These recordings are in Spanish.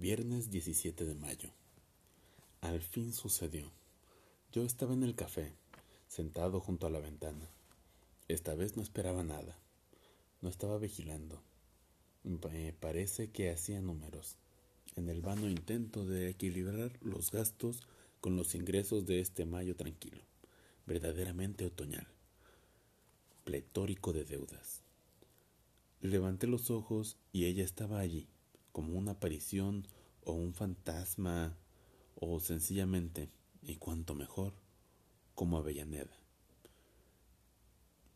Viernes 17 de mayo. Al fin sucedió. Yo estaba en el café, sentado junto a la ventana. Esta vez no esperaba nada. No estaba vigilando. Me parece que hacía números, en el vano intento de equilibrar los gastos con los ingresos de este mayo tranquilo, verdaderamente otoñal, pletórico de deudas. Levanté los ojos y ella estaba allí como una aparición o un fantasma o sencillamente, y cuanto mejor, como Avellaneda.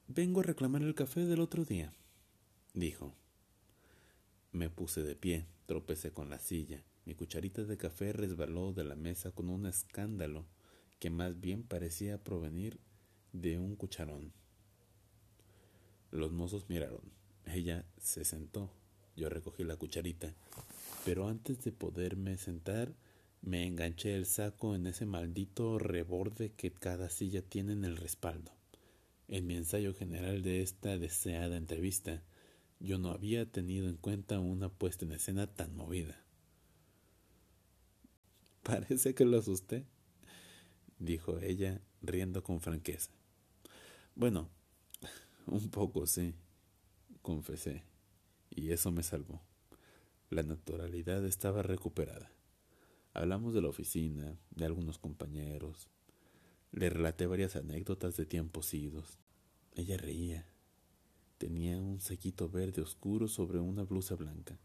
Vengo a reclamar el café del otro día, dijo. Me puse de pie, tropecé con la silla. Mi cucharita de café resbaló de la mesa con un escándalo que más bien parecía provenir de un cucharón. Los mozos miraron. Ella se sentó yo recogí la cucharita, pero antes de poderme sentar, me enganché el saco en ese maldito reborde que cada silla tiene en el respaldo. En mi ensayo general de esta deseada entrevista, yo no había tenido en cuenta una puesta en escena tan movida. Parece que lo asusté, dijo ella, riendo con franqueza. Bueno, un poco sí, confesé y eso me salvó. La naturalidad estaba recuperada. Hablamos de la oficina, de algunos compañeros. Le relaté varias anécdotas de tiempos idos. Ella reía. Tenía un saquito verde oscuro sobre una blusa blanca.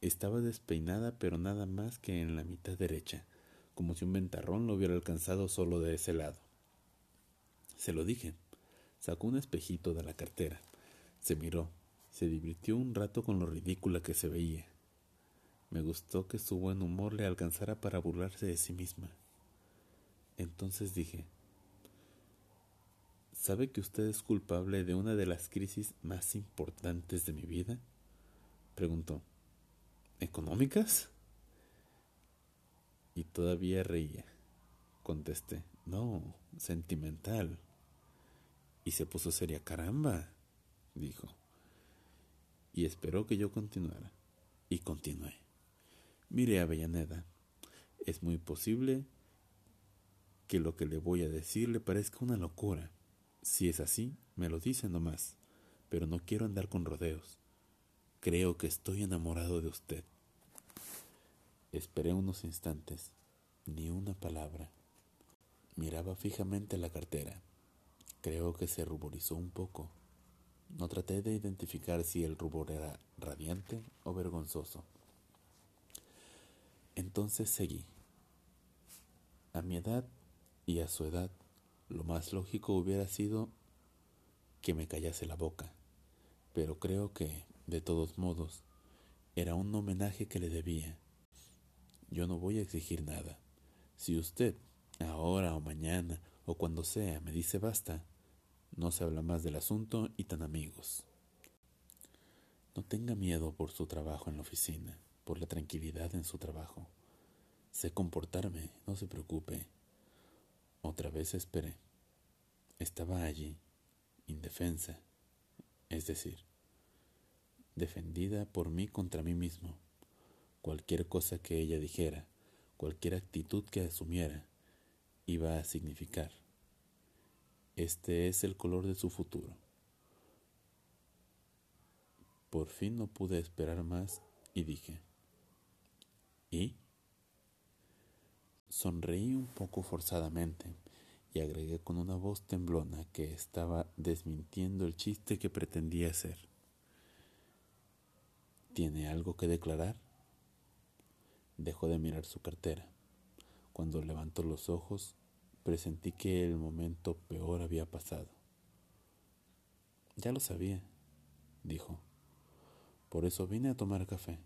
Estaba despeinada, pero nada más que en la mitad derecha, como si un ventarrón lo hubiera alcanzado solo de ese lado. Se lo dije. Sacó un espejito de la cartera. Se miró, se divirtió un rato con lo ridícula que se veía. Me gustó que su buen humor le alcanzara para burlarse de sí misma. Entonces dije, ¿sabe que usted es culpable de una de las crisis más importantes de mi vida? Preguntó. ¿Económicas? Y todavía reía. Contesté, no, sentimental. Y se puso seria, caramba, dijo y esperó que yo continuara. Y continué. Mire, Avellaneda, es muy posible que lo que le voy a decir le parezca una locura. Si es así, me lo dice nomás, pero no quiero andar con rodeos. Creo que estoy enamorado de usted. Esperé unos instantes, ni una palabra. Miraba fijamente la cartera. Creo que se ruborizó un poco no traté de identificar si el rubor era radiante o vergonzoso. Entonces seguí. A mi edad y a su edad, lo más lógico hubiera sido que me callase la boca, pero creo que, de todos modos, era un homenaje que le debía. Yo no voy a exigir nada. Si usted, ahora o mañana o cuando sea, me dice basta, no se habla más del asunto y tan amigos. No tenga miedo por su trabajo en la oficina, por la tranquilidad en su trabajo. Sé comportarme, no se preocupe. Otra vez esperé. Estaba allí, indefensa, es decir, defendida por mí contra mí mismo. Cualquier cosa que ella dijera, cualquier actitud que asumiera, iba a significar este es el color de su futuro. Por fin no pude esperar más y dije, ¿y? Sonreí un poco forzadamente y agregué con una voz temblona que estaba desmintiendo el chiste que pretendía hacer. ¿Tiene algo que declarar? Dejó de mirar su cartera. Cuando levantó los ojos, presentí que el momento peor había pasado. Ya lo sabía, dijo. Por eso vine a tomar café.